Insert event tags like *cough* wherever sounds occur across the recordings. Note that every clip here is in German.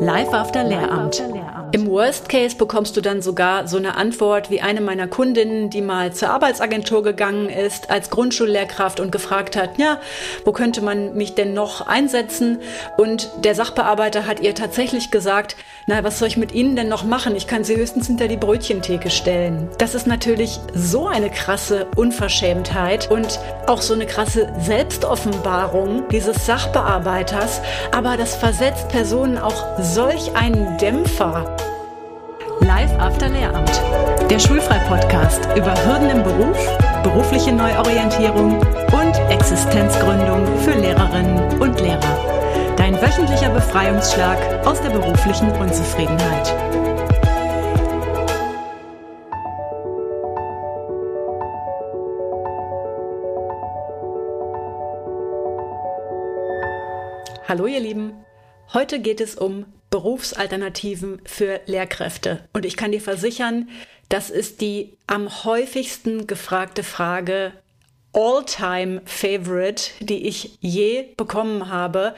Live after Lehramt. Im Worst Case bekommst du dann sogar so eine Antwort wie eine meiner Kundinnen, die mal zur Arbeitsagentur gegangen ist als Grundschullehrkraft und gefragt hat, ja, wo könnte man mich denn noch einsetzen? Und der Sachbearbeiter hat ihr tatsächlich gesagt, na, was soll ich mit Ihnen denn noch machen? Ich kann Sie höchstens hinter die Brötchentheke stellen. Das ist natürlich so eine krasse Unverschämtheit und auch so eine krasse Selbstoffenbarung dieses Sachbearbeiters. Aber das versetzt Personen auch solch einen Dämpfer. Live After Lehramt. Der Schulfrei-Podcast über Hürden im Beruf, berufliche Neuorientierung und Existenzgründung für Lehrerinnen und Lehrer. Dein wöchentlicher Befreiungsschlag aus der beruflichen Unzufriedenheit. Hallo ihr Lieben. Heute geht es um Berufsalternativen für Lehrkräfte. Und ich kann dir versichern, das ist die am häufigsten gefragte Frage All-Time Favorite, die ich je bekommen habe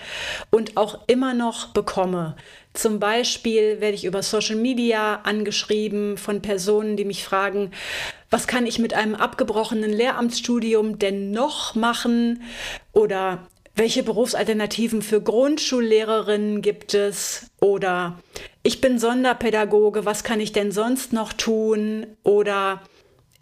und auch immer noch bekomme. Zum Beispiel werde ich über Social Media angeschrieben von Personen, die mich fragen, was kann ich mit einem abgebrochenen Lehramtsstudium denn noch machen? Oder welche Berufsalternativen für Grundschullehrerinnen gibt es? Oder ich bin Sonderpädagoge, was kann ich denn sonst noch tun? Oder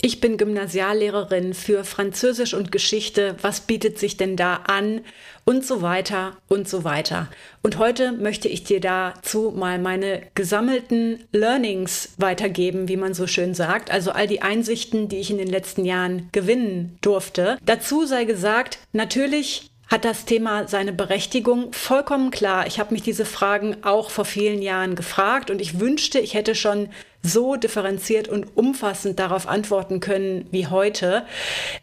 ich bin Gymnasiallehrerin für Französisch und Geschichte, was bietet sich denn da an? Und so weiter und so weiter. Und heute möchte ich dir dazu mal meine gesammelten Learnings weitergeben, wie man so schön sagt. Also all die Einsichten, die ich in den letzten Jahren gewinnen durfte. Dazu sei gesagt, natürlich hat das Thema seine Berechtigung vollkommen klar. Ich habe mich diese Fragen auch vor vielen Jahren gefragt und ich wünschte, ich hätte schon so differenziert und umfassend darauf antworten können wie heute.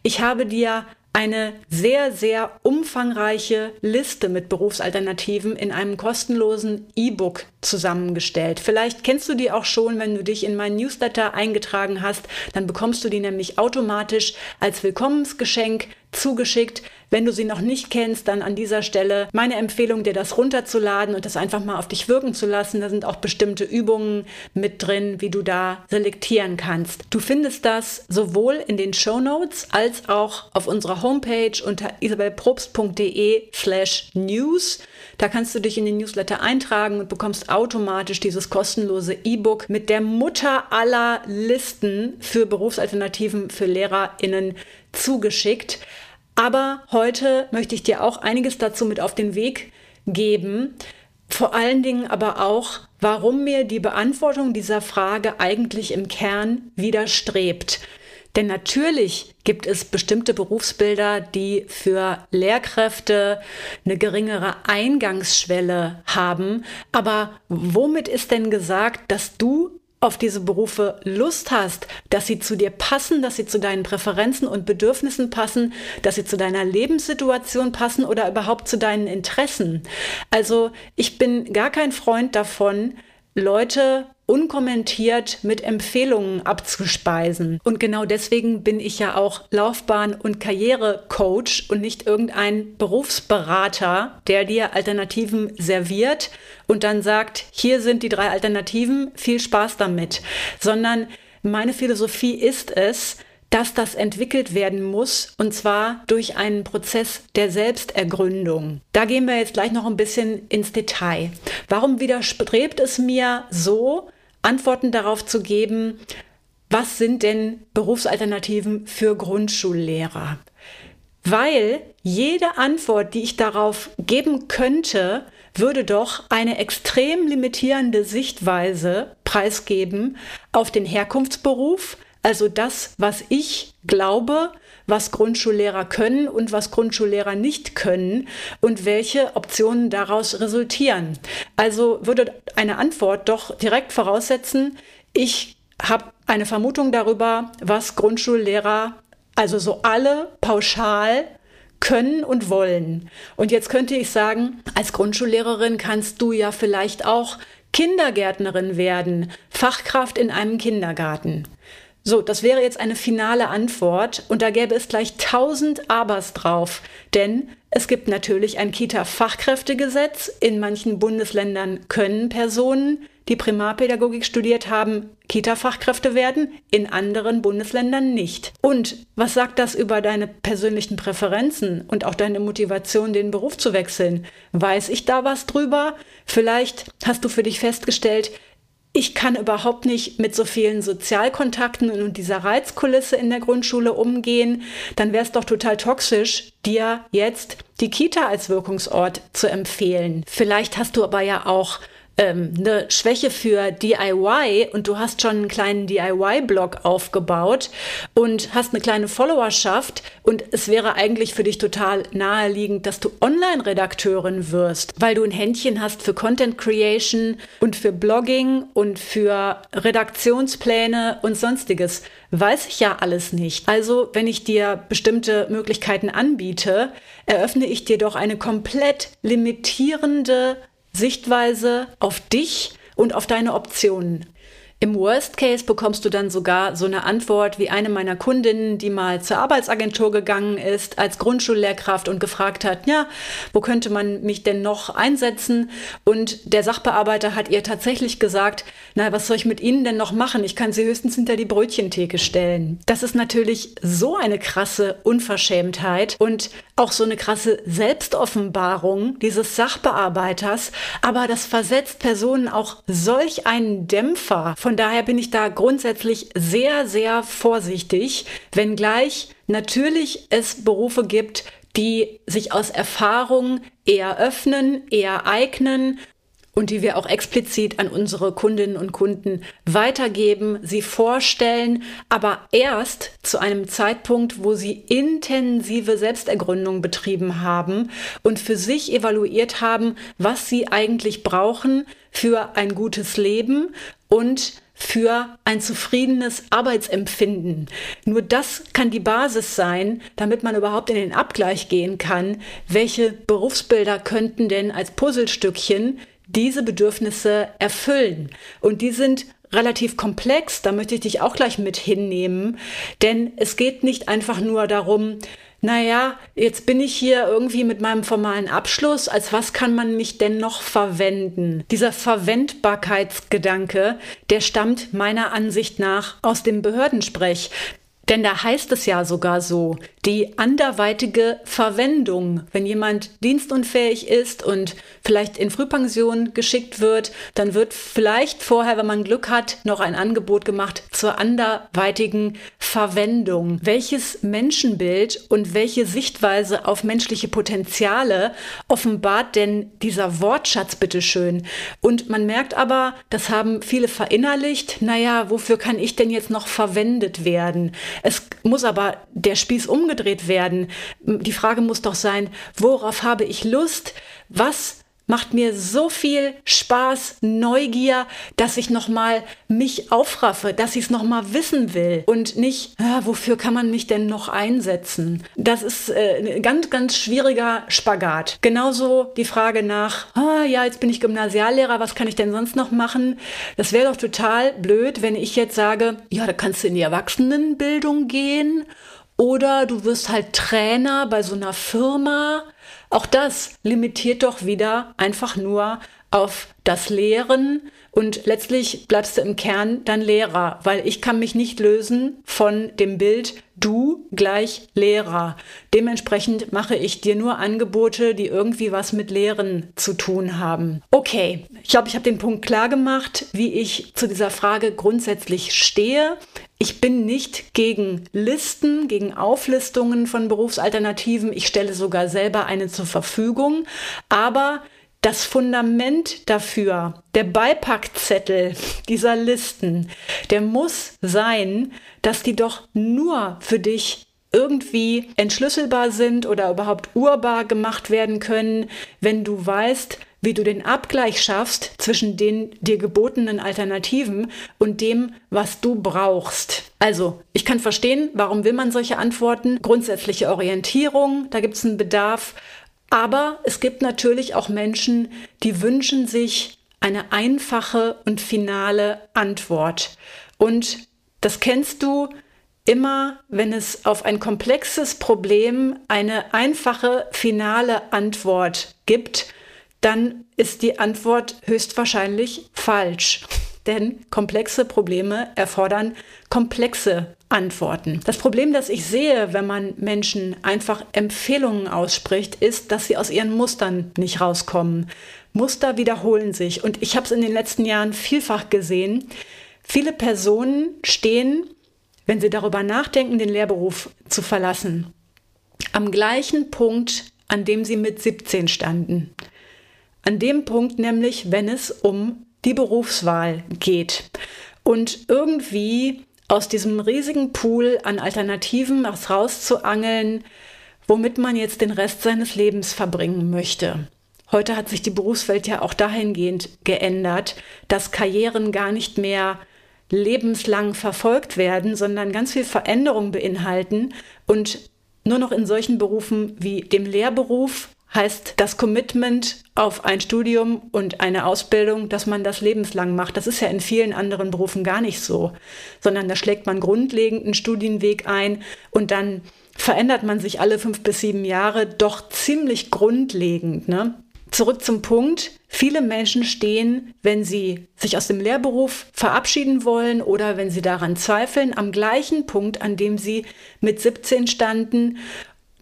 Ich habe dir eine sehr, sehr umfangreiche Liste mit Berufsalternativen in einem kostenlosen E-Book zusammengestellt. Vielleicht kennst du die auch schon, wenn du dich in meinen Newsletter eingetragen hast. Dann bekommst du die nämlich automatisch als Willkommensgeschenk zugeschickt. Wenn du sie noch nicht kennst, dann an dieser Stelle meine Empfehlung, dir das runterzuladen und das einfach mal auf dich wirken zu lassen. Da sind auch bestimmte Übungen mit drin, wie du da selektieren kannst. Du findest das sowohl in den Show Notes als auch auf unserer Homepage unter isabelprobst.de slash news. Da kannst du dich in den Newsletter eintragen und bekommst automatisch dieses kostenlose E-Book mit der Mutter aller Listen für Berufsalternativen für LehrerInnen zugeschickt. Aber heute möchte ich dir auch einiges dazu mit auf den Weg geben. Vor allen Dingen aber auch, warum mir die Beantwortung dieser Frage eigentlich im Kern widerstrebt. Denn natürlich gibt es bestimmte Berufsbilder, die für Lehrkräfte eine geringere Eingangsschwelle haben. Aber womit ist denn gesagt, dass du auf diese Berufe Lust hast, dass sie zu dir passen, dass sie zu deinen Präferenzen und Bedürfnissen passen, dass sie zu deiner Lebenssituation passen oder überhaupt zu deinen Interessen. Also ich bin gar kein Freund davon, Leute unkommentiert mit Empfehlungen abzuspeisen. Und genau deswegen bin ich ja auch Laufbahn- und Karrierecoach und nicht irgendein Berufsberater, der dir Alternativen serviert und dann sagt, hier sind die drei Alternativen, viel Spaß damit, sondern meine Philosophie ist es, dass das entwickelt werden muss, und zwar durch einen Prozess der Selbstergründung. Da gehen wir jetzt gleich noch ein bisschen ins Detail. Warum widerstrebt es mir so, Antworten darauf zu geben, was sind denn Berufsalternativen für Grundschullehrer? Weil jede Antwort, die ich darauf geben könnte, würde doch eine extrem limitierende Sichtweise preisgeben auf den Herkunftsberuf, also das, was ich glaube, was Grundschullehrer können und was Grundschullehrer nicht können und welche Optionen daraus resultieren. Also würde eine Antwort doch direkt voraussetzen, ich habe eine Vermutung darüber, was Grundschullehrer, also so alle pauschal können und wollen. Und jetzt könnte ich sagen, als Grundschullehrerin kannst du ja vielleicht auch Kindergärtnerin werden, Fachkraft in einem Kindergarten. So, das wäre jetzt eine finale Antwort und da gäbe es gleich tausend Abers drauf, denn Es gibt natürlich ein Kita-Fachkräftegesetz. In manchen Bundesländern können Personen, die Primarpädagogik studiert haben, Kita-Fachkräfte werden, in anderen Bundesländern nicht. Und was sagt das über deine persönlichen Präferenzen und auch deine Motivation, den Beruf zu wechseln? Weiß ich da was drüber? Vielleicht hast du für dich festgestellt, ich kann überhaupt nicht mit so vielen Sozialkontakten und dieser Reizkulisse in der Grundschule umgehen, dann wäre es doch total toxisch, dir jetzt die Kita als Wirkungsort zu empfehlen. Vielleicht hast du aber ja auch ähm, eine Schwäche für DIY und du hast schon einen kleinen DIY-Blog aufgebaut und hast eine kleine Followerschaft und es wäre eigentlich für dich total naheliegend, dass du Online-Redakteurin wirst, weil du ein Händchen hast für Content Creation und für Blogging und für Redaktionspläne und sonstiges. Weiß ich ja alles nicht. Also, wenn ich dir bestimmte Möglichkeiten anbiete, eröffne ich dir doch eine komplett limitierende Sichtweise auf dich und auf deine Optionen. Im Worst Case bekommst du dann sogar so eine Antwort wie eine meiner Kundinnen, die mal zur Arbeitsagentur gegangen ist als Grundschullehrkraft und gefragt hat, ja, wo könnte man mich denn noch einsetzen? Und der Sachbearbeiter hat ihr tatsächlich gesagt, na, was soll ich mit Ihnen denn noch machen? Ich kann Sie höchstens hinter die Brötchentheke stellen. Das ist natürlich so eine krasse Unverschämtheit und auch so eine krasse Selbstoffenbarung dieses Sachbearbeiters, aber das versetzt Personen auch solch einen Dämpfer von daher bin ich da grundsätzlich sehr, sehr vorsichtig, wenngleich natürlich es Berufe gibt, die sich aus Erfahrung eher öffnen, eher eignen und die wir auch explizit an unsere Kundinnen und Kunden weitergeben, sie vorstellen, aber erst zu einem Zeitpunkt, wo sie intensive Selbstergründung betrieben haben und für sich evaluiert haben, was sie eigentlich brauchen für ein gutes Leben und für ein zufriedenes Arbeitsempfinden. Nur das kann die Basis sein, damit man überhaupt in den Abgleich gehen kann, welche Berufsbilder könnten denn als Puzzlestückchen diese Bedürfnisse erfüllen. Und die sind relativ komplex, da möchte ich dich auch gleich mit hinnehmen, denn es geht nicht einfach nur darum, naja, jetzt bin ich hier irgendwie mit meinem formalen Abschluss, als was kann man mich denn noch verwenden? Dieser Verwendbarkeitsgedanke, der stammt meiner Ansicht nach aus dem Behördensprech. Denn da heißt es ja sogar so, die anderweitige Verwendung. Wenn jemand dienstunfähig ist und vielleicht in Frühpension geschickt wird, dann wird vielleicht vorher, wenn man Glück hat, noch ein Angebot gemacht zur anderweitigen Verwendung. Welches Menschenbild und welche Sichtweise auf menschliche Potenziale offenbart denn dieser Wortschatz bitteschön? Und man merkt aber, das haben viele verinnerlicht, naja, wofür kann ich denn jetzt noch verwendet werden? Es muss aber der Spieß umgedreht werden. Die Frage muss doch sein, worauf habe ich Lust? Was macht mir so viel Spaß, Neugier, dass ich nochmal mich aufraffe, dass ich es nochmal wissen will und nicht, ja, wofür kann man mich denn noch einsetzen? Das ist äh, ein ganz, ganz schwieriger Spagat. Genauso die Frage nach, ah, ja, jetzt bin ich Gymnasiallehrer, was kann ich denn sonst noch machen? Das wäre doch total blöd, wenn ich jetzt sage, ja, da kannst du in die Erwachsenenbildung gehen oder du wirst halt Trainer bei so einer Firma auch das limitiert doch wieder einfach nur auf das Lehren und letztlich bleibst du im Kern dann Lehrer, weil ich kann mich nicht lösen von dem Bild du gleich Lehrer. Dementsprechend mache ich dir nur Angebote, die irgendwie was mit Lehren zu tun haben. Okay, ich glaube, ich habe den Punkt klar gemacht, wie ich zu dieser Frage grundsätzlich stehe. Ich bin nicht gegen Listen, gegen Auflistungen von Berufsalternativen. Ich stelle sogar selber eine zur Verfügung. Aber das Fundament dafür, der Beipackzettel dieser Listen, der muss sein, dass die doch nur für dich irgendwie entschlüsselbar sind oder überhaupt urbar gemacht werden können, wenn du weißt, wie du den Abgleich schaffst zwischen den dir gebotenen Alternativen und dem, was du brauchst. Also, ich kann verstehen, warum will man solche Antworten? Grundsätzliche Orientierung, da gibt es einen Bedarf. Aber es gibt natürlich auch Menschen, die wünschen sich eine einfache und finale Antwort. Und das kennst du, immer, wenn es auf ein komplexes Problem eine einfache finale Antwort gibt, dann ist die Antwort höchstwahrscheinlich falsch. Denn komplexe Probleme erfordern komplexe Antworten. Das Problem, das ich sehe, wenn man Menschen einfach Empfehlungen ausspricht, ist, dass sie aus ihren Mustern nicht rauskommen. Muster wiederholen sich. Und ich habe es in den letzten Jahren vielfach gesehen. Viele Personen stehen, wenn sie darüber nachdenken, den Lehrberuf zu verlassen, am gleichen Punkt, an dem sie mit 17 standen. An dem Punkt nämlich, wenn es um die Berufswahl geht. Und irgendwie aus diesem riesigen Pool an Alternativen was rauszuangeln, womit man jetzt den Rest seines Lebens verbringen möchte. Heute hat sich die Berufswelt ja auch dahingehend geändert, dass Karrieren gar nicht mehr lebenslang verfolgt werden, sondern ganz viel Veränderung beinhalten und nur noch in solchen Berufen wie dem Lehrberuf heißt das Commitment auf ein Studium und eine Ausbildung, dass man das lebenslang macht. Das ist ja in vielen anderen Berufen gar nicht so, sondern da schlägt man grundlegend einen Studienweg ein und dann verändert man sich alle fünf bis sieben Jahre doch ziemlich grundlegend. Ne? Zurück zum Punkt. Viele Menschen stehen, wenn sie sich aus dem Lehrberuf verabschieden wollen oder wenn sie daran zweifeln, am gleichen Punkt, an dem sie mit 17 standen.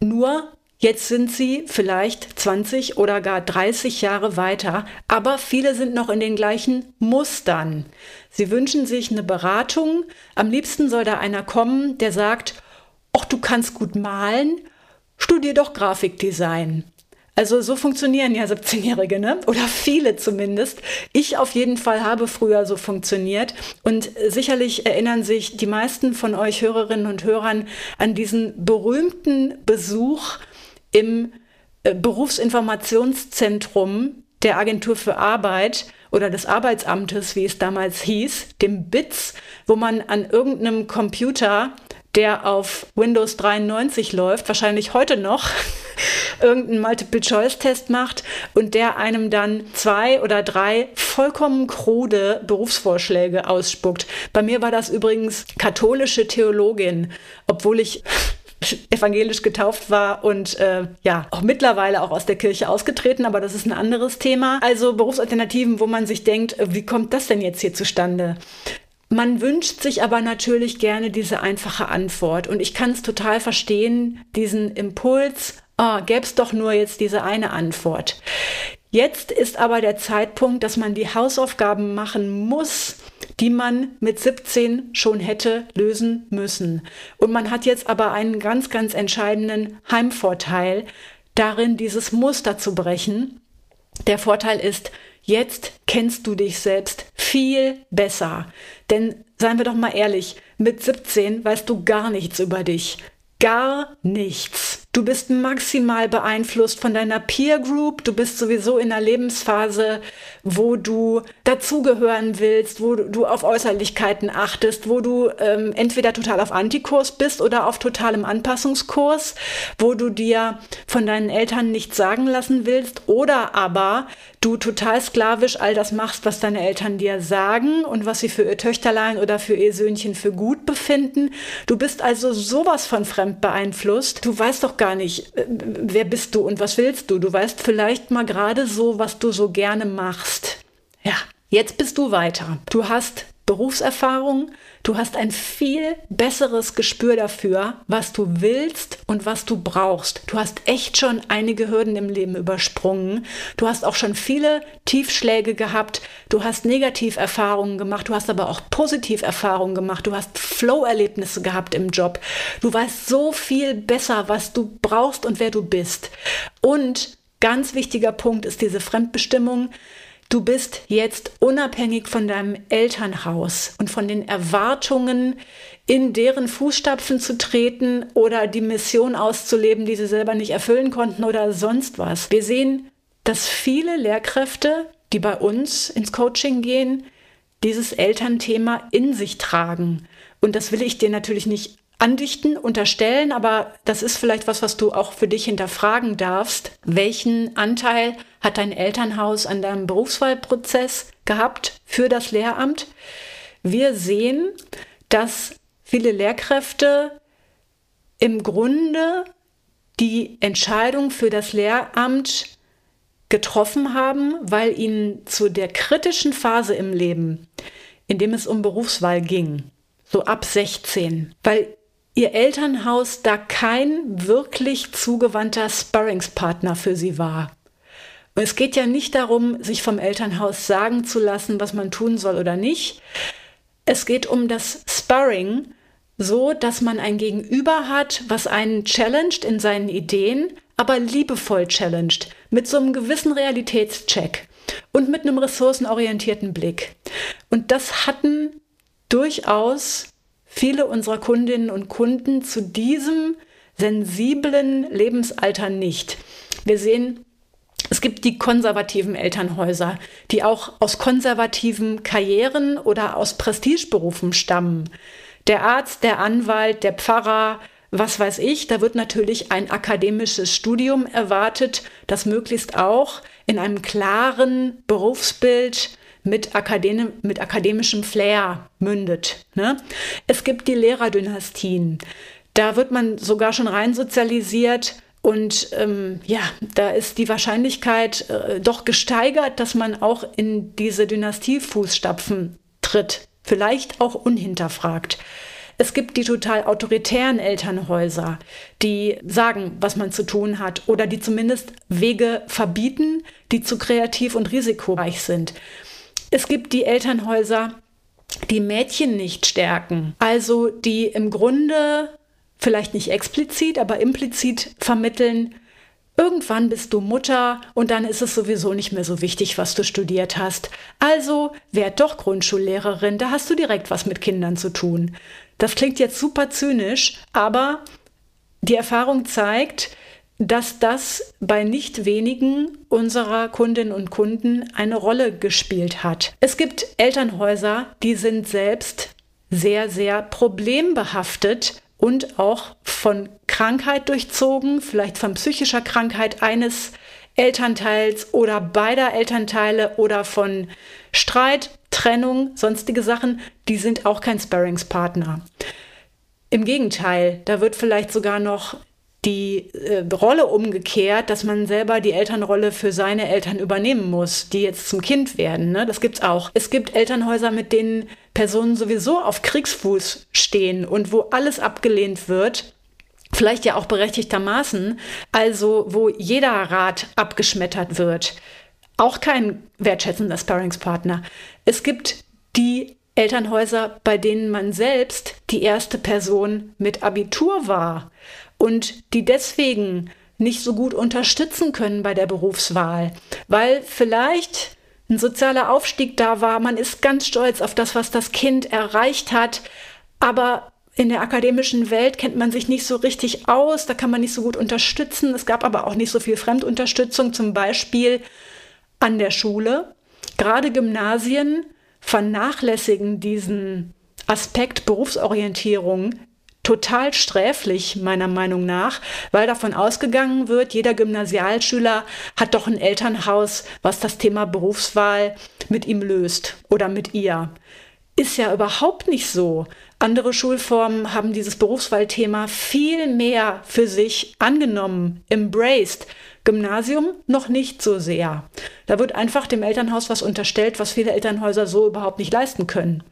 Nur Jetzt sind sie vielleicht 20 oder gar 30 Jahre weiter, aber viele sind noch in den gleichen Mustern. Sie wünschen sich eine Beratung. Am liebsten soll da einer kommen, der sagt, ach, du kannst gut malen, studier doch Grafikdesign. Also so funktionieren ja 17-Jährige, ne? Oder viele zumindest. Ich auf jeden Fall habe früher so funktioniert. Und sicherlich erinnern sich die meisten von euch Hörerinnen und Hörern an diesen berühmten Besuch im äh, Berufsinformationszentrum der Agentur für Arbeit oder des Arbeitsamtes, wie es damals hieß, dem BITS, wo man an irgendeinem Computer, der auf Windows 93 läuft, wahrscheinlich heute noch, *laughs* irgendeinen Multiple-Choice-Test macht und der einem dann zwei oder drei vollkommen krude Berufsvorschläge ausspuckt. Bei mir war das übrigens katholische Theologin, obwohl ich *laughs* evangelisch getauft war und äh, ja, auch mittlerweile auch aus der Kirche ausgetreten, aber das ist ein anderes Thema. Also Berufsalternativen, wo man sich denkt, äh, wie kommt das denn jetzt hier zustande? Man wünscht sich aber natürlich gerne diese einfache Antwort und ich kann es total verstehen, diesen Impuls, ah, gäbe es doch nur jetzt diese eine Antwort. Jetzt ist aber der Zeitpunkt, dass man die Hausaufgaben machen muss, die man mit 17 schon hätte lösen müssen. Und man hat jetzt aber einen ganz, ganz entscheidenden Heimvorteil darin, dieses Muster zu brechen. Der Vorteil ist, jetzt kennst du dich selbst viel besser. Denn seien wir doch mal ehrlich, mit 17 weißt du gar nichts über dich. Gar nichts. Du bist maximal beeinflusst von deiner Peer Group. Du bist sowieso in einer Lebensphase, wo du dazugehören willst, wo du auf Äußerlichkeiten achtest, wo du ähm, entweder total auf Antikurs bist oder auf totalem Anpassungskurs, wo du dir von deinen Eltern nichts sagen lassen willst oder aber du total sklavisch all das machst, was deine Eltern dir sagen und was sie für ihr Töchterlein oder für ihr Söhnchen für gut befinden. Du bist also sowas von fremd beeinflusst. Du weißt doch gar nicht, äh, wer bist du und was willst du. Du weißt vielleicht mal gerade so, was du so gerne machst. Ja, jetzt bist du weiter. Du hast Berufserfahrung, du hast ein viel besseres Gespür dafür, was du willst und was du brauchst. Du hast echt schon einige Hürden im Leben übersprungen. Du hast auch schon viele Tiefschläge gehabt. Du hast Negativerfahrungen gemacht. Du hast aber auch Positiverfahrungen gemacht. Du hast Flow-Erlebnisse gehabt im Job. Du weißt so viel besser, was du brauchst und wer du bist. Und ganz wichtiger Punkt ist diese Fremdbestimmung. Du bist jetzt unabhängig von deinem Elternhaus und von den Erwartungen, in deren Fußstapfen zu treten oder die Mission auszuleben, die sie selber nicht erfüllen konnten oder sonst was. Wir sehen, dass viele Lehrkräfte, die bei uns ins Coaching gehen, dieses Elternthema in sich tragen. Und das will ich dir natürlich nicht andichten, unterstellen, aber das ist vielleicht was, was du auch für dich hinterfragen darfst. Welchen Anteil hat dein Elternhaus an deinem Berufswahlprozess gehabt für das Lehramt? Wir sehen, dass viele Lehrkräfte im Grunde die Entscheidung für das Lehramt getroffen haben, weil ihnen zu der kritischen Phase im Leben, in dem es um Berufswahl ging, so ab 16, weil ihr Elternhaus da kein wirklich zugewandter Sparringspartner für sie war. Es geht ja nicht darum, sich vom Elternhaus sagen zu lassen, was man tun soll oder nicht. Es geht um das Sparring, so dass man ein Gegenüber hat, was einen challenged in seinen Ideen, aber liebevoll challenged, mit so einem gewissen Realitätscheck und mit einem ressourcenorientierten Blick. Und das hatten durchaus viele unserer Kundinnen und Kunden zu diesem sensiblen Lebensalter nicht. Wir sehen, es gibt die konservativen Elternhäuser, die auch aus konservativen Karrieren oder aus Prestigeberufen stammen. Der Arzt, der Anwalt, der Pfarrer, was weiß ich, da wird natürlich ein akademisches Studium erwartet, das möglichst auch in einem klaren Berufsbild mit, Akadem mit akademischem Flair mündet. Ne? Es gibt die Lehrerdynastien. Da wird man sogar schon rein sozialisiert. Und ähm, ja, da ist die Wahrscheinlichkeit äh, doch gesteigert, dass man auch in diese Dynastiefußstapfen tritt. Vielleicht auch unhinterfragt. Es gibt die total autoritären Elternhäuser, die sagen, was man zu tun hat oder die zumindest Wege verbieten, die zu kreativ und risikoreich sind. Es gibt die Elternhäuser, die Mädchen nicht stärken, also die im Grunde vielleicht nicht explizit, aber implizit vermitteln, Irgendwann bist du Mutter und dann ist es sowieso nicht mehr so wichtig, was du studiert hast. Also werd doch Grundschullehrerin, da hast du direkt was mit Kindern zu tun. Das klingt jetzt super zynisch, aber die Erfahrung zeigt, dass das bei nicht wenigen unserer Kundinnen und Kunden eine Rolle gespielt hat. Es gibt Elternhäuser, die sind selbst sehr, sehr problembehaftet und auch von Krankheit durchzogen, vielleicht von psychischer Krankheit eines Elternteils oder beider Elternteile oder von Streit, Trennung, sonstige Sachen, die sind auch kein Sparringspartner. Im Gegenteil, da wird vielleicht sogar noch die äh, Rolle umgekehrt, dass man selber die Elternrolle für seine Eltern übernehmen muss, die jetzt zum Kind werden. Ne? Das gibt's auch. Es gibt Elternhäuser, mit denen Personen sowieso auf Kriegsfuß stehen und wo alles abgelehnt wird. Vielleicht ja auch berechtigtermaßen, also wo jeder Rat abgeschmettert wird. Auch kein wertschätzender Sparringspartner. Es gibt die Elternhäuser, bei denen man selbst die erste Person mit Abitur war und die deswegen nicht so gut unterstützen können bei der Berufswahl, weil vielleicht ein sozialer Aufstieg da war, man ist ganz stolz auf das, was das Kind erreicht hat, aber in der akademischen Welt kennt man sich nicht so richtig aus, da kann man nicht so gut unterstützen. Es gab aber auch nicht so viel Fremdunterstützung, zum Beispiel an der Schule. Gerade Gymnasien vernachlässigen diesen Aspekt Berufsorientierung total sträflich, meiner Meinung nach, weil davon ausgegangen wird, jeder Gymnasialschüler hat doch ein Elternhaus, was das Thema Berufswahl mit ihm löst oder mit ihr. Ist ja überhaupt nicht so. Andere Schulformen haben dieses Berufswahlthema viel mehr für sich angenommen, embraced. Gymnasium noch nicht so sehr. Da wird einfach dem Elternhaus was unterstellt, was viele Elternhäuser so überhaupt nicht leisten können.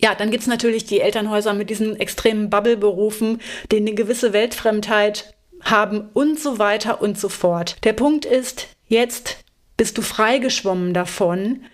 Ja, dann gibt's natürlich die Elternhäuser mit diesen extremen Bubble-Berufen, die eine gewisse Weltfremdheit haben und so weiter und so fort. Der Punkt ist, jetzt bist du freigeschwommen davon.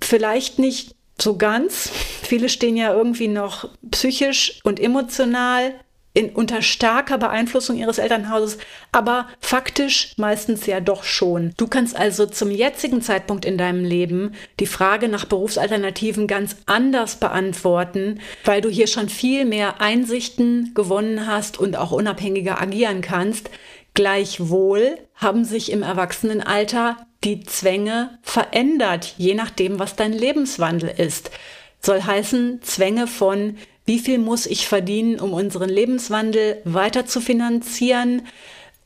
Vielleicht nicht so ganz. Viele stehen ja irgendwie noch psychisch und emotional in, unter starker Beeinflussung ihres Elternhauses, aber faktisch meistens ja doch schon. Du kannst also zum jetzigen Zeitpunkt in deinem Leben die Frage nach Berufsalternativen ganz anders beantworten, weil du hier schon viel mehr Einsichten gewonnen hast und auch unabhängiger agieren kannst. Gleichwohl haben sich im Erwachsenenalter die Zwänge verändert, je nachdem, was dein Lebenswandel ist. Soll heißen, Zwänge von wie viel muss ich verdienen, um unseren Lebenswandel weiter zu finanzieren?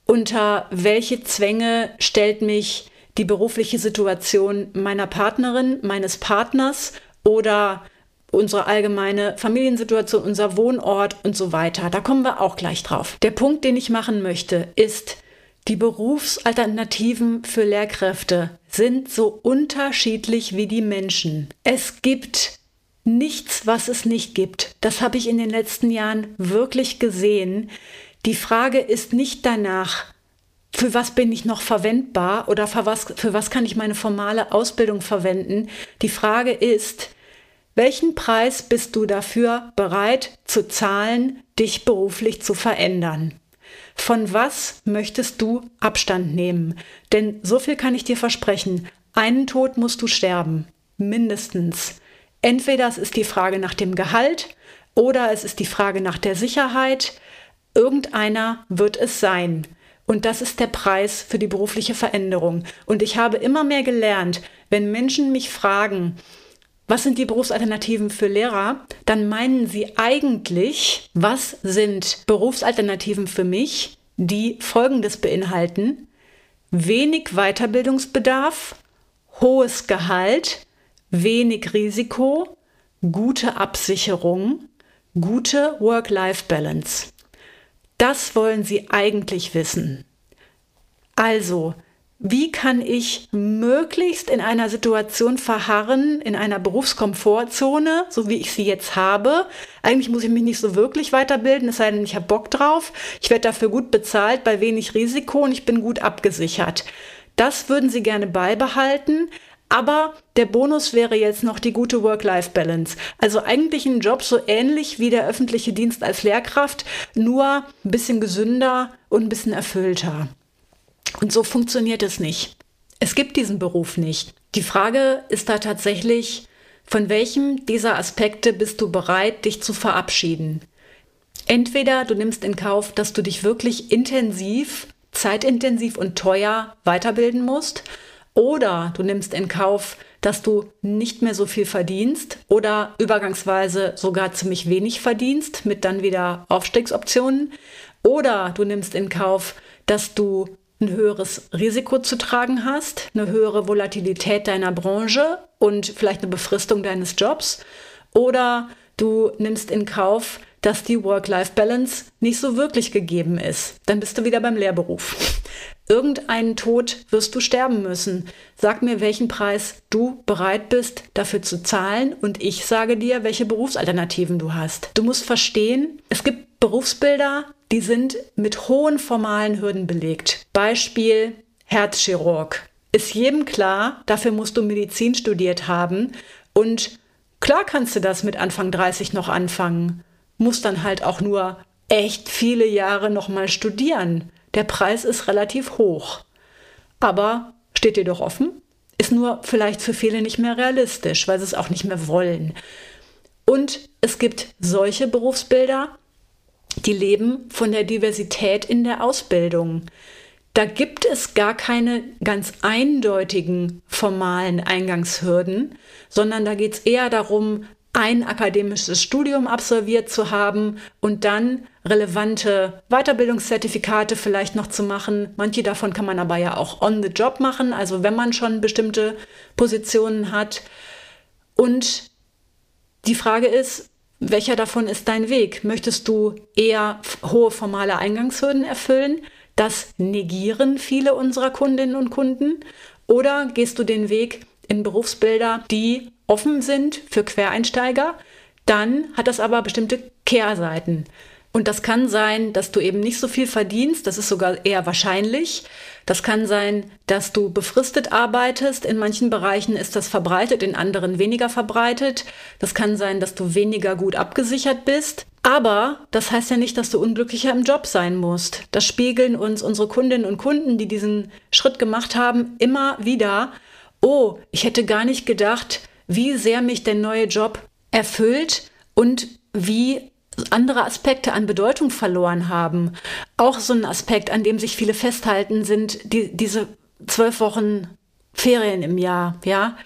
Unter welche Zwänge stellt mich die berufliche Situation meiner Partnerin, meines Partners oder unsere allgemeine Familiensituation, unser Wohnort und so weiter. Da kommen wir auch gleich drauf. Der Punkt, den ich machen möchte, ist, die Berufsalternativen für Lehrkräfte sind so unterschiedlich wie die Menschen. Es gibt nichts, was es nicht gibt. Das habe ich in den letzten Jahren wirklich gesehen. Die Frage ist nicht danach, für was bin ich noch verwendbar oder für was, für was kann ich meine formale Ausbildung verwenden. Die Frage ist, welchen Preis bist du dafür bereit zu zahlen, dich beruflich zu verändern? Von was möchtest du Abstand nehmen? Denn so viel kann ich dir versprechen. Einen Tod musst du sterben. Mindestens. Entweder es ist die Frage nach dem Gehalt oder es ist die Frage nach der Sicherheit. Irgendeiner wird es sein. Und das ist der Preis für die berufliche Veränderung. Und ich habe immer mehr gelernt, wenn Menschen mich fragen, was sind die Berufsalternativen für Lehrer? Dann meinen sie eigentlich, was sind Berufsalternativen für mich, die Folgendes beinhalten. Wenig Weiterbildungsbedarf, hohes Gehalt, wenig Risiko, gute Absicherung, gute Work-Life-Balance. Das wollen sie eigentlich wissen. Also, wie kann ich möglichst in einer Situation verharren, in einer Berufskomfortzone, so wie ich sie jetzt habe. Eigentlich muss ich mich nicht so wirklich weiterbilden, es sei denn, ich habe Bock drauf. Ich werde dafür gut bezahlt, bei wenig Risiko und ich bin gut abgesichert. Das würden sie gerne beibehalten. Aber der Bonus wäre jetzt noch die gute Work-Life-Balance. Also eigentlich ein Job so ähnlich wie der öffentliche Dienst als Lehrkraft, nur ein bisschen gesünder und ein bisschen erfüllter. Und so funktioniert es nicht. Es gibt diesen Beruf nicht. Die Frage ist da tatsächlich, von welchem dieser Aspekte bist du bereit, dich zu verabschieden? Entweder du nimmst in Kauf, dass du dich wirklich intensiv, zeitintensiv und teuer weiterbilden musst, oder du nimmst in Kauf, dass du nicht mehr so viel verdienst oder übergangsweise sogar ziemlich wenig verdienst mit dann wieder Aufstiegsoptionen. Oder du nimmst in Kauf, dass du ein höheres Risiko zu tragen hast, eine höhere Volatilität deiner Branche und vielleicht eine Befristung deines Jobs. Oder du nimmst in Kauf, dass die Work-Life-Balance nicht so wirklich gegeben ist. Dann bist du wieder beim Lehrberuf. Irgendeinen Tod wirst du sterben müssen. Sag mir, welchen Preis du bereit bist, dafür zu zahlen und ich sage dir, welche Berufsalternativen du hast. Du musst verstehen, es gibt Berufsbilder, die sind mit hohen formalen Hürden belegt. Beispiel Herzchirurg. Ist jedem klar, dafür musst du Medizin studiert haben und klar kannst du das mit Anfang 30 noch anfangen. Musst dann halt auch nur echt viele Jahre nochmal studieren. Der Preis ist relativ hoch. Aber steht dir doch offen, ist nur vielleicht für viele nicht mehr realistisch, weil sie es auch nicht mehr wollen. Und es gibt solche Berufsbilder, die leben von der Diversität in der Ausbildung. Da gibt es gar keine ganz eindeutigen formalen Eingangshürden, sondern da geht es eher darum, ein akademisches Studium absolviert zu haben und dann relevante Weiterbildungszertifikate vielleicht noch zu machen. Manche davon kann man aber ja auch on the job machen, also wenn man schon bestimmte Positionen hat. Und die Frage ist, welcher davon ist dein Weg? Möchtest du eher hohe formale Eingangshürden erfüllen? Das negieren viele unserer Kundinnen und Kunden. Oder gehst du den Weg in Berufsbilder, die offen sind für Quereinsteiger, dann hat das aber bestimmte Kehrseiten. Und das kann sein, dass du eben nicht so viel verdienst, das ist sogar eher wahrscheinlich. Das kann sein, dass du befristet arbeitest. In manchen Bereichen ist das verbreitet, in anderen weniger verbreitet. Das kann sein, dass du weniger gut abgesichert bist. Aber das heißt ja nicht, dass du unglücklicher im Job sein musst. Das spiegeln uns unsere Kundinnen und Kunden, die diesen Schritt gemacht haben, immer wieder. Oh, ich hätte gar nicht gedacht, wie sehr mich der neue Job erfüllt und wie andere Aspekte an Bedeutung verloren haben. Auch so ein Aspekt, an dem sich viele festhalten, sind die, diese zwölf Wochen Ferien im Jahr. Ja,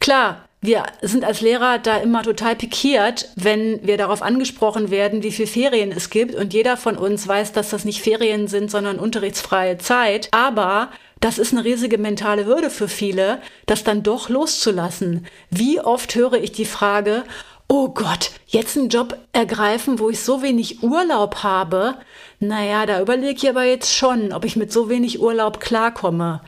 klar. Wir sind als Lehrer da immer total pikiert, wenn wir darauf angesprochen werden, wie viel Ferien es gibt. Und jeder von uns weiß, dass das nicht Ferien sind, sondern unterrichtsfreie Zeit. Aber das ist eine riesige mentale Hürde für viele, das dann doch loszulassen. Wie oft höre ich die Frage, oh Gott, jetzt einen Job ergreifen, wo ich so wenig Urlaub habe, naja, da überlege ich aber jetzt schon, ob ich mit so wenig Urlaub klarkomme.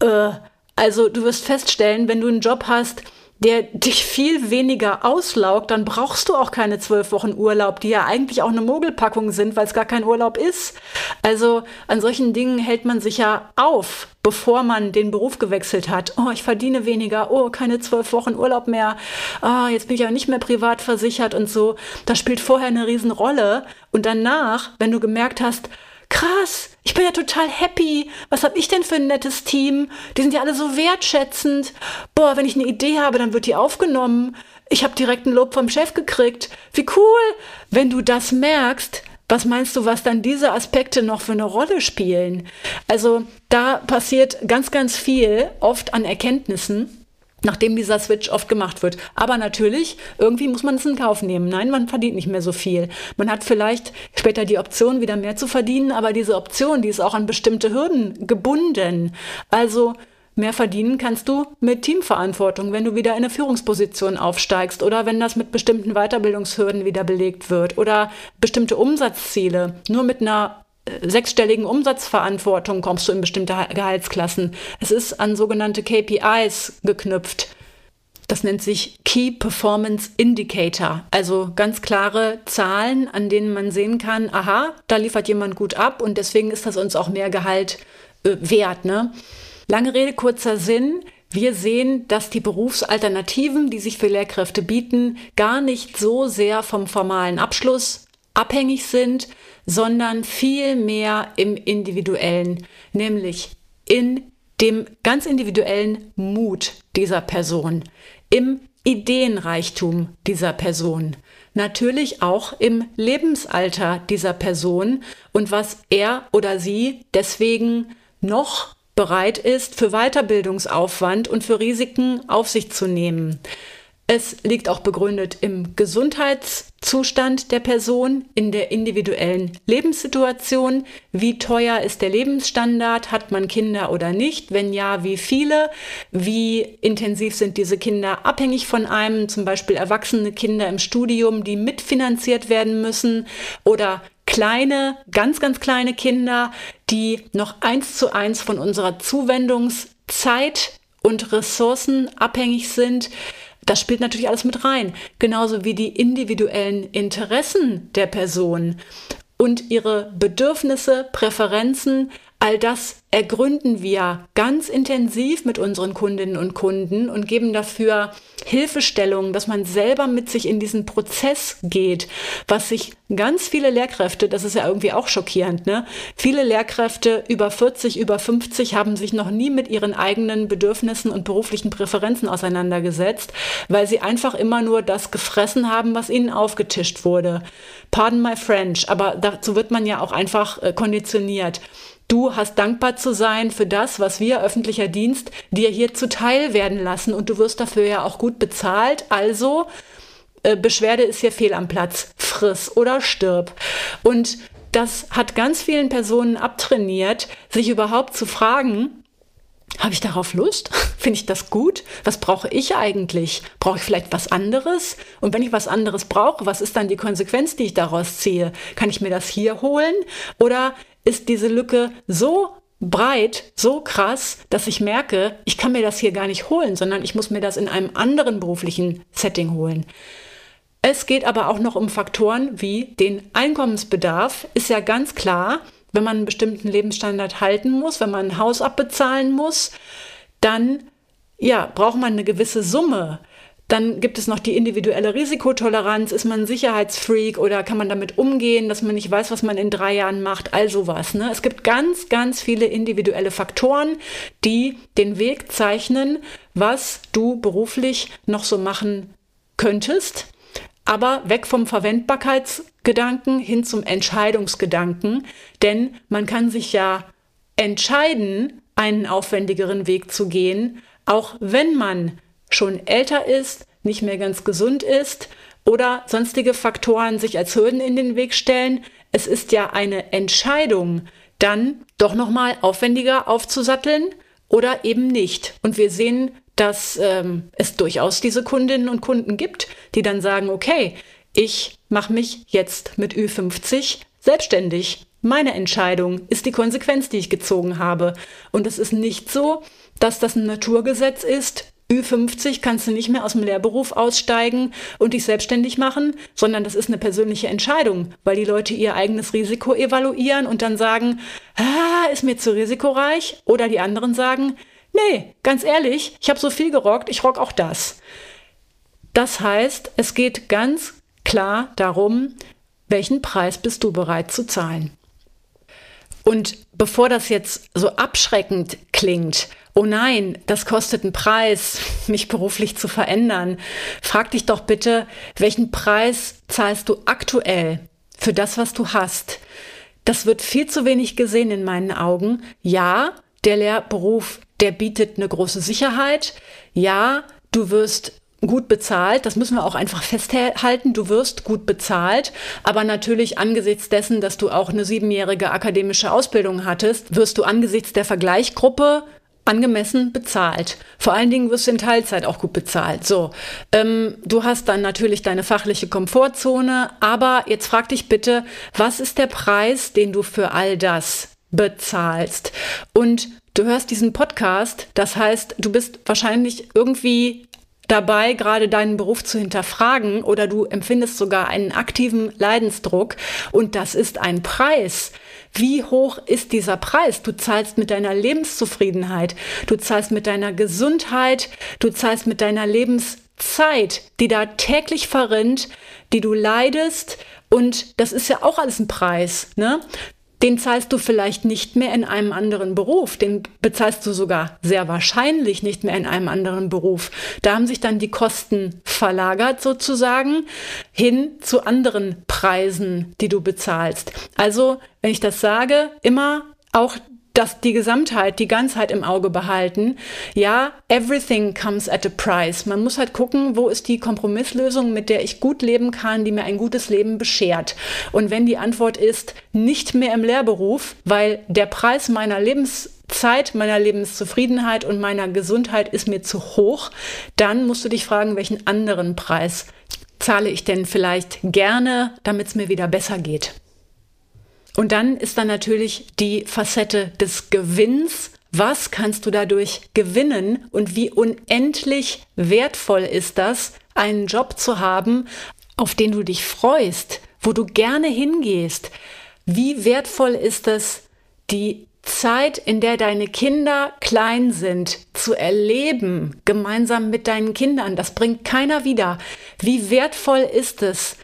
Äh, also du wirst feststellen, wenn du einen Job hast, der dich viel weniger auslaugt, dann brauchst du auch keine zwölf Wochen Urlaub, die ja eigentlich auch eine Mogelpackung sind, weil es gar kein Urlaub ist. Also an solchen Dingen hält man sich ja auf, bevor man den Beruf gewechselt hat. Oh, ich verdiene weniger. Oh, keine zwölf Wochen Urlaub mehr. Ah, jetzt bin ich ja nicht mehr privat versichert und so. Das spielt vorher eine Riesenrolle. Und danach, wenn du gemerkt hast, krass, ich bin ja total happy. Was habe ich denn für ein nettes Team? Die sind ja alle so wertschätzend. Boah, wenn ich eine Idee habe, dann wird die aufgenommen. Ich habe direkt ein Lob vom Chef gekriegt. Wie cool. Wenn du das merkst, was meinst du, was dann diese Aspekte noch für eine Rolle spielen? Also da passiert ganz, ganz viel, oft an Erkenntnissen nachdem dieser Switch oft gemacht wird. Aber natürlich, irgendwie muss man es in Kauf nehmen. Nein, man verdient nicht mehr so viel. Man hat vielleicht später die Option, wieder mehr zu verdienen, aber diese Option, die ist auch an bestimmte Hürden gebunden. Also mehr verdienen kannst du mit Teamverantwortung, wenn du wieder in eine Führungsposition aufsteigst oder wenn das mit bestimmten Weiterbildungshürden wieder belegt wird oder bestimmte Umsatzziele. Nur mit einer sechsstelligen Umsatzverantwortung kommst du in bestimmte Gehaltsklassen. Es ist an sogenannte KPIs geknüpft. Das nennt sich Key Performance Indicator, also ganz klare Zahlen, an denen man sehen kann, aha, da liefert jemand gut ab und deswegen ist das uns auch mehr Gehalt äh, wert. Ne? Lange Rede, kurzer Sinn. Wir sehen, dass die Berufsalternativen, die sich für Lehrkräfte bieten, gar nicht so sehr vom formalen Abschluss abhängig sind, sondern viel mehr im individuellen, nämlich in dem ganz individuellen Mut dieser Person, im Ideenreichtum dieser Person, natürlich auch im Lebensalter dieser Person und was er oder sie deswegen noch bereit ist, für Weiterbildungsaufwand und für Risiken auf sich zu nehmen. Es liegt auch begründet im Gesundheitszustand der Person, in der individuellen Lebenssituation. Wie teuer ist der Lebensstandard? Hat man Kinder oder nicht? Wenn ja, wie viele? Wie intensiv sind diese Kinder abhängig von einem? Zum Beispiel erwachsene Kinder im Studium, die mitfinanziert werden müssen oder kleine, ganz, ganz kleine Kinder, die noch eins zu eins von unserer Zuwendungszeit und Ressourcen abhängig sind. Das spielt natürlich alles mit rein. Genauso wie die individuellen Interessen der Person und ihre Bedürfnisse, Präferenzen, all das ergründen wir ganz intensiv mit unseren Kundinnen und Kunden und geben dafür Hilfestellungen, dass man selber mit sich in diesen Prozess geht, was sich ganz viele Lehrkräfte, das ist ja irgendwie auch schockierend, ne? Viele Lehrkräfte über 40, über 50 haben sich noch nie mit ihren eigenen Bedürfnissen und beruflichen Präferenzen auseinandergesetzt, weil sie einfach immer nur das gefressen haben, was ihnen aufgetischt wurde. Pardon my French, aber dazu wird man ja auch einfach äh, konditioniert. Du hast dankbar zu sein für das, was wir öffentlicher Dienst dir hier zuteil werden lassen und du wirst dafür ja auch gut bezahlt. Also äh, Beschwerde ist hier fehl am Platz. Friss oder stirb. Und das hat ganz vielen Personen abtrainiert, sich überhaupt zu fragen, habe ich darauf Lust? *laughs* Finde ich das gut? Was brauche ich eigentlich? Brauche ich vielleicht was anderes? Und wenn ich was anderes brauche, was ist dann die Konsequenz, die ich daraus ziehe? Kann ich mir das hier holen? Oder ist diese Lücke so breit, so krass, dass ich merke, ich kann mir das hier gar nicht holen, sondern ich muss mir das in einem anderen beruflichen Setting holen. Es geht aber auch noch um Faktoren wie den Einkommensbedarf. Ist ja ganz klar, wenn man einen bestimmten Lebensstandard halten muss, wenn man ein Haus abbezahlen muss, dann ja, braucht man eine gewisse Summe. Dann gibt es noch die individuelle Risikotoleranz. Ist man ein Sicherheitsfreak oder kann man damit umgehen, dass man nicht weiß, was man in drei Jahren macht? All sowas. Ne? Es gibt ganz, ganz viele individuelle Faktoren, die den Weg zeichnen, was du beruflich noch so machen könntest. Aber weg vom Verwendbarkeitsgedanken hin zum Entscheidungsgedanken. Denn man kann sich ja entscheiden, einen aufwendigeren Weg zu gehen, auch wenn man schon älter ist, nicht mehr ganz gesund ist oder sonstige Faktoren sich als Hürden in den Weg stellen. Es ist ja eine Entscheidung, dann doch noch mal aufwendiger aufzusatteln oder eben nicht. Und wir sehen dass ähm, es durchaus diese Kundinnen und Kunden gibt, die dann sagen, okay, ich mache mich jetzt mit Ü50 selbstständig. Meine Entscheidung ist die Konsequenz, die ich gezogen habe. Und es ist nicht so, dass das ein Naturgesetz ist. Ü50 kannst du nicht mehr aus dem Lehrberuf aussteigen und dich selbstständig machen, sondern das ist eine persönliche Entscheidung, weil die Leute ihr eigenes Risiko evaluieren und dann sagen, ah, ist mir zu risikoreich. Oder die anderen sagen, nee, ganz ehrlich, ich habe so viel gerockt, ich rock auch das. Das heißt, es geht ganz klar darum, welchen Preis bist du bereit zu zahlen. Und bevor das jetzt so abschreckend klingt, oh nein, das kostet einen Preis, *laughs* mich beruflich zu verändern, frag dich doch bitte, welchen Preis zahlst du aktuell für das, was du hast? Das wird viel zu wenig gesehen in meinen Augen. Ja, der Lehrberuf, der bietet eine große Sicherheit. Ja, du wirst gut bezahlt. Das müssen wir auch einfach festhalten. Du wirst gut bezahlt. Aber natürlich angesichts dessen, dass du auch eine siebenjährige akademische Ausbildung hattest, wirst du angesichts der Vergleichgruppe angemessen bezahlt. Vor allen Dingen wirst du in Teilzeit auch gut bezahlt. So, ähm, du hast dann natürlich deine fachliche Komfortzone, aber jetzt frag dich bitte, was ist der Preis, den du für all das bezahlst? Und du hörst diesen Podcast, das heißt, du bist wahrscheinlich irgendwie dabei, gerade deinen Beruf zu hinterfragen oder du empfindest sogar einen aktiven Leidensdruck und das ist ein Preis. Wie hoch ist dieser Preis? Du zahlst mit deiner Lebenszufriedenheit, du zahlst mit deiner Gesundheit, du zahlst mit deiner Lebenszeit, die da täglich verrinnt, die du leidest und das ist ja auch alles ein Preis. Ne? Den zahlst du vielleicht nicht mehr in einem anderen Beruf, den bezahlst du sogar sehr wahrscheinlich nicht mehr in einem anderen Beruf. Da haben sich dann die Kosten verlagert sozusagen hin zu anderen Preisen, die du bezahlst. Also, wenn ich das sage, immer auch das, die Gesamtheit, die Ganzheit im Auge behalten. Ja, everything comes at a price. Man muss halt gucken, wo ist die Kompromisslösung, mit der ich gut leben kann, die mir ein gutes Leben beschert. Und wenn die Antwort ist, nicht mehr im Lehrberuf, weil der Preis meiner Lebenszeit, meiner Lebenszufriedenheit und meiner Gesundheit ist mir zu hoch, dann musst du dich fragen, welchen anderen Preis zahle ich denn vielleicht gerne, damit es mir wieder besser geht. Und dann ist dann natürlich die Facette des Gewinns. Was kannst du dadurch gewinnen und wie unendlich wertvoll ist das, einen Job zu haben, auf den du dich freust, wo du gerne hingehst? Wie wertvoll ist es, die Zeit, in der deine Kinder klein sind, zu erleben, gemeinsam mit deinen Kindern. Das bringt keiner wieder. Wie wertvoll ist es,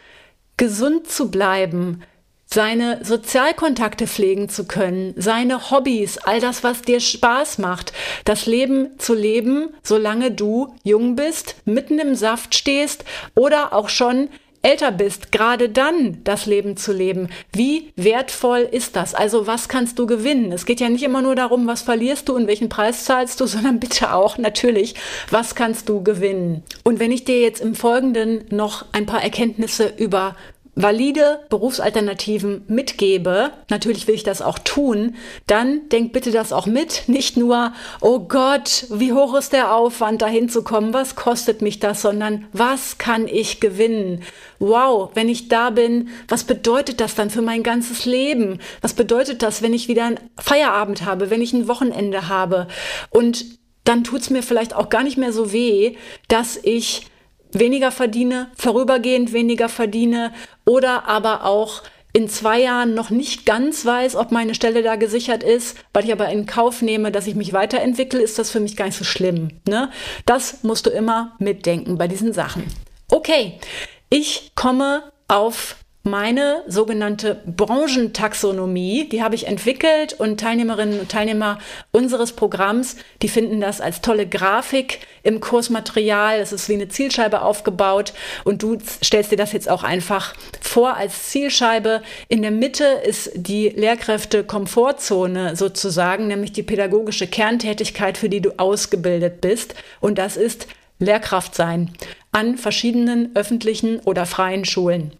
gesund zu bleiben, seine Sozialkontakte pflegen zu können, seine Hobbys, all das, was dir Spaß macht, das Leben zu leben, solange du jung bist, mitten im Saft stehst oder auch schon älter bist, gerade dann das Leben zu leben. Wie wertvoll ist das? Also was kannst du gewinnen? Es geht ja nicht immer nur darum, was verlierst du und welchen Preis zahlst du, *laughs* sondern bitte auch natürlich, was kannst du gewinnen? Und wenn ich dir jetzt im Folgenden noch ein paar Erkenntnisse über valide Berufsalternativen mitgebe, natürlich will ich das auch tun, dann denk bitte das auch mit. Nicht nur, oh Gott, wie hoch ist der Aufwand, dahin zu kommen, was kostet mich das, sondern was kann ich gewinnen? Wow, wenn ich da bin, was bedeutet das dann für mein ganzes Leben? Was bedeutet das, wenn ich wieder einen Feierabend habe, wenn ich ein Wochenende habe? Und dann tut's mir vielleicht auch gar nicht mehr so weh, dass ich weniger verdiene, vorübergehend weniger verdiene oder aber auch in zwei Jahren noch nicht ganz weiß, ob meine Stelle da gesichert ist, weil ich aber in Kauf nehme, dass ich mich weiterentwickle, ist das für mich gar nicht so schlimm. Ne? Das musst du immer mitdenken bei diesen Sachen. Okay, ich komme auf meine sogenannte Branchentaxonomie. Die habe ich entwickelt und Teilnehmerinnen und Teilnehmer unseres Programms, die finden das als tolle Grafik im Kursmaterial. Es ist wie eine Zielscheibe aufgebaut und du stellst dir das jetzt auch einfach vor als Zielscheibe. In der Mitte ist die Lehrkräfte-Komfortzone sozusagen, nämlich die pädagogische Kerntätigkeit, für die du ausgebildet bist. Und das ist Lehrkraft sein an verschiedenen öffentlichen oder freien Schulen.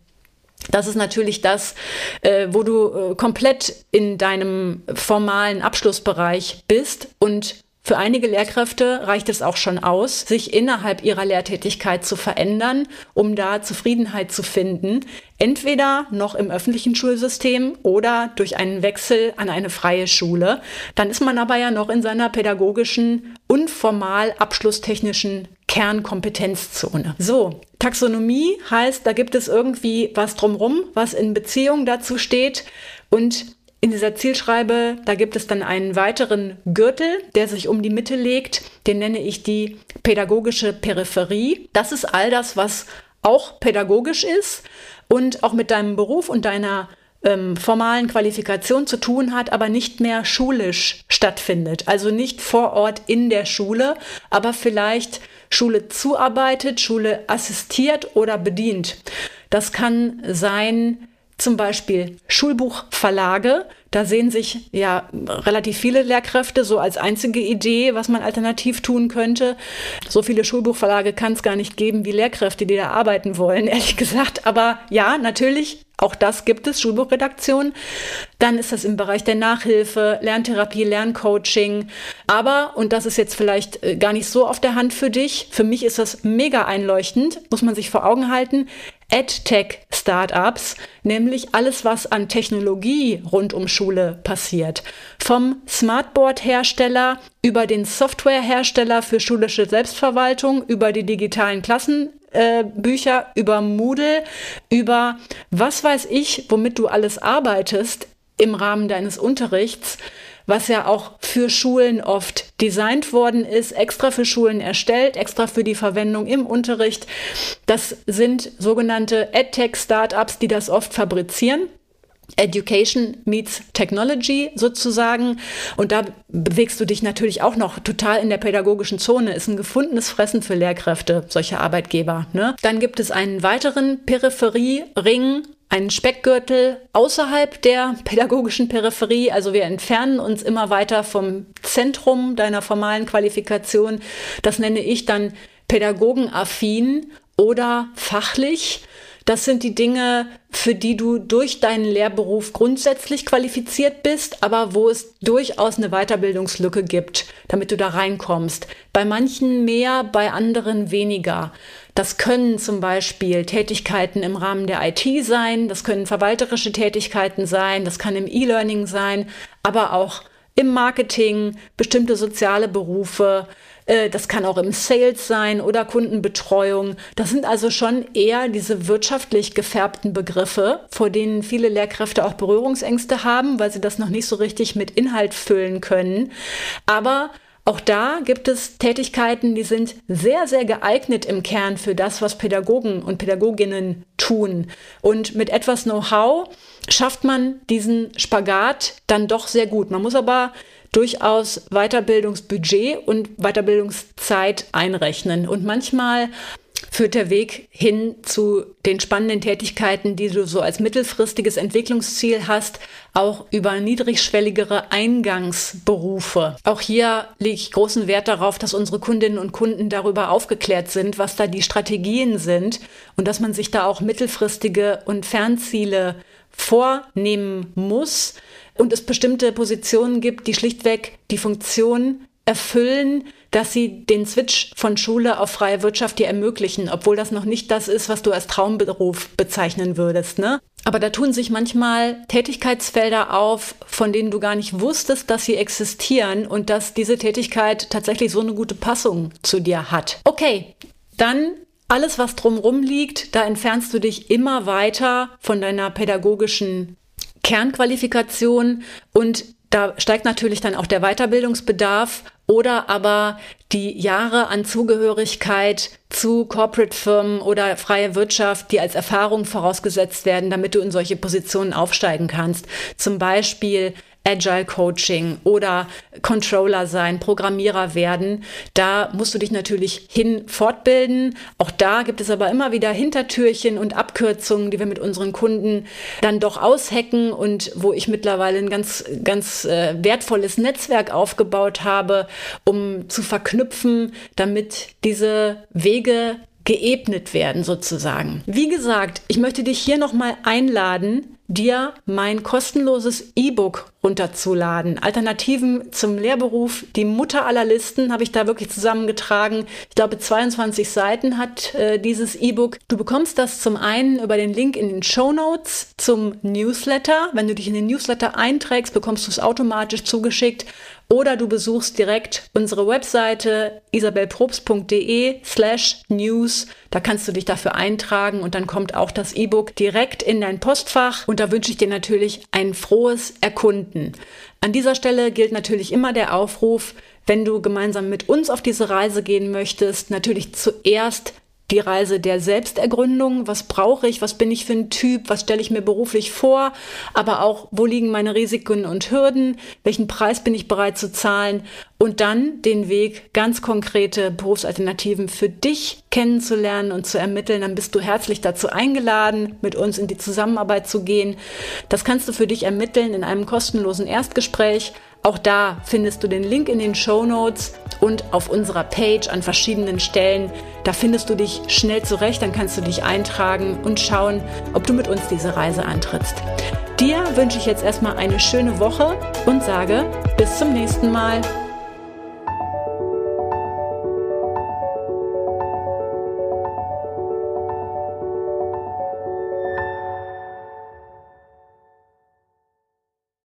Das ist natürlich das, äh, wo du äh, komplett in deinem formalen Abschlussbereich bist und für einige Lehrkräfte reicht es auch schon aus, sich innerhalb ihrer Lehrtätigkeit zu verändern, um da Zufriedenheit zu finden. Entweder noch im öffentlichen Schulsystem oder durch einen Wechsel an eine freie Schule. Dann ist man aber ja noch in seiner pädagogischen und formal abschlusstechnischen Kernkompetenzzone. So, Taxonomie heißt, da gibt es irgendwie was drumrum, was in Beziehung dazu steht. Und in dieser Zielschreibe, da gibt es dann einen weiteren Gürtel, der sich um die Mitte legt. Den nenne ich die pädagogische Peripherie. Das ist all das, was auch pädagogisch ist und auch mit deinem Beruf und deiner ähm, formalen Qualifikation zu tun hat, aber nicht mehr schulisch stattfindet. Also nicht vor Ort in der Schule, aber vielleicht Schule zuarbeitet, Schule assistiert oder bedient. Das kann sein zum Beispiel Schulbuchverlage. Da sehen sich ja relativ viele Lehrkräfte so als einzige Idee, was man alternativ tun könnte. So viele Schulbuchverlage kann es gar nicht geben wie Lehrkräfte, die da arbeiten wollen, *laughs* ehrlich gesagt. Aber ja, natürlich auch das gibt es, Schulbuchredaktion. Dann ist das im Bereich der Nachhilfe, Lerntherapie, Lerncoaching. Aber, und das ist jetzt vielleicht äh, gar nicht so auf der Hand für dich, für mich ist das mega einleuchtend, muss man sich vor Augen halten. EdTech-Startups, nämlich alles, was an Technologie rund um Schule passiert. Vom Smartboard-Hersteller über den Software-Hersteller für schulische Selbstverwaltung, über die digitalen Klassenbücher, äh, über Moodle, über was weiß ich, womit du alles arbeitest im Rahmen deines Unterrichts was ja auch für Schulen oft designt worden ist, extra für Schulen erstellt, extra für die Verwendung im Unterricht. Das sind sogenannte EdTech-Startups, die das oft fabrizieren. Education meets Technology sozusagen. Und da bewegst du dich natürlich auch noch total in der pädagogischen Zone. Ist ein gefundenes Fressen für Lehrkräfte, solche Arbeitgeber. Ne? Dann gibt es einen weiteren Peripheriering einen Speckgürtel außerhalb der pädagogischen Peripherie. Also wir entfernen uns immer weiter vom Zentrum deiner formalen Qualifikation. Das nenne ich dann pädagogenaffin oder fachlich. Das sind die Dinge, für die du durch deinen Lehrberuf grundsätzlich qualifiziert bist, aber wo es durchaus eine Weiterbildungslücke gibt, damit du da reinkommst. Bei manchen mehr, bei anderen weniger. Das können zum Beispiel Tätigkeiten im Rahmen der IT sein, das können verwalterische Tätigkeiten sein, das kann im E-Learning sein, aber auch im Marketing, bestimmte soziale Berufe, äh, das kann auch im Sales sein oder Kundenbetreuung. Das sind also schon eher diese wirtschaftlich gefärbten Begriffe, vor denen viele Lehrkräfte auch Berührungsängste haben, weil sie das noch nicht so richtig mit Inhalt füllen können. Aber auch da gibt es Tätigkeiten, die sind sehr, sehr geeignet im Kern für das, was Pädagogen und Pädagoginnen tun. Und mit etwas Know-how schafft man diesen Spagat dann doch sehr gut. Man muss aber durchaus Weiterbildungsbudget und Weiterbildungszeit einrechnen. Und manchmal führt der Weg hin zu den spannenden Tätigkeiten, die du so als mittelfristiges Entwicklungsziel hast, auch über niedrigschwelligere Eingangsberufe. Auch hier lege ich großen Wert darauf, dass unsere Kundinnen und Kunden darüber aufgeklärt sind, was da die Strategien sind und dass man sich da auch mittelfristige und Fernziele vornehmen muss, und es bestimmte Positionen gibt, die schlichtweg die Funktion erfüllen, dass sie den Switch von Schule auf freie Wirtschaft dir ermöglichen, obwohl das noch nicht das ist, was du als Traumberuf bezeichnen würdest. Ne? Aber da tun sich manchmal Tätigkeitsfelder auf, von denen du gar nicht wusstest, dass sie existieren und dass diese Tätigkeit tatsächlich so eine gute Passung zu dir hat. Okay, dann alles, was drumrum liegt, da entfernst du dich immer weiter von deiner pädagogischen Kernqualifikation und da steigt natürlich dann auch der Weiterbildungsbedarf oder aber die Jahre an Zugehörigkeit zu Corporate-Firmen oder freie Wirtschaft, die als Erfahrung vorausgesetzt werden, damit du in solche Positionen aufsteigen kannst. Zum Beispiel Agile Coaching oder Controller sein, Programmierer werden. Da musst du dich natürlich hin fortbilden. Auch da gibt es aber immer wieder Hintertürchen und Abkürzungen, die wir mit unseren Kunden dann doch aushacken und wo ich mittlerweile ein ganz, ganz äh, wertvolles Netzwerk aufgebaut habe, um zu verknüpfen, damit diese Wege geebnet werden sozusagen. Wie gesagt, ich möchte dich hier nochmal einladen, dir mein kostenloses E-Book runterzuladen. Alternativen zum Lehrberuf, die Mutter aller Listen, habe ich da wirklich zusammengetragen. Ich glaube, 22 Seiten hat äh, dieses E-Book. Du bekommst das zum einen über den Link in den Show Notes zum Newsletter. Wenn du dich in den Newsletter einträgst, bekommst du es automatisch zugeschickt oder du besuchst direkt unsere Webseite isabelprobst.de slash news. Da kannst du dich dafür eintragen und dann kommt auch das E-Book direkt in dein Postfach und da wünsche ich dir natürlich ein frohes Erkunden. An dieser Stelle gilt natürlich immer der Aufruf, wenn du gemeinsam mit uns auf diese Reise gehen möchtest, natürlich zuerst die Reise der Selbstergründung. Was brauche ich? Was bin ich für ein Typ? Was stelle ich mir beruflich vor? Aber auch, wo liegen meine Risiken und Hürden? Welchen Preis bin ich bereit zu zahlen? Und dann den Weg, ganz konkrete Berufsalternativen für dich kennenzulernen und zu ermitteln. Dann bist du herzlich dazu eingeladen, mit uns in die Zusammenarbeit zu gehen. Das kannst du für dich ermitteln in einem kostenlosen Erstgespräch. Auch da findest du den Link in den Show Notes und auf unserer Page an verschiedenen Stellen. Da findest du dich schnell zurecht, dann kannst du dich eintragen und schauen, ob du mit uns diese Reise antrittst. Dir wünsche ich jetzt erstmal eine schöne Woche und sage bis zum nächsten Mal.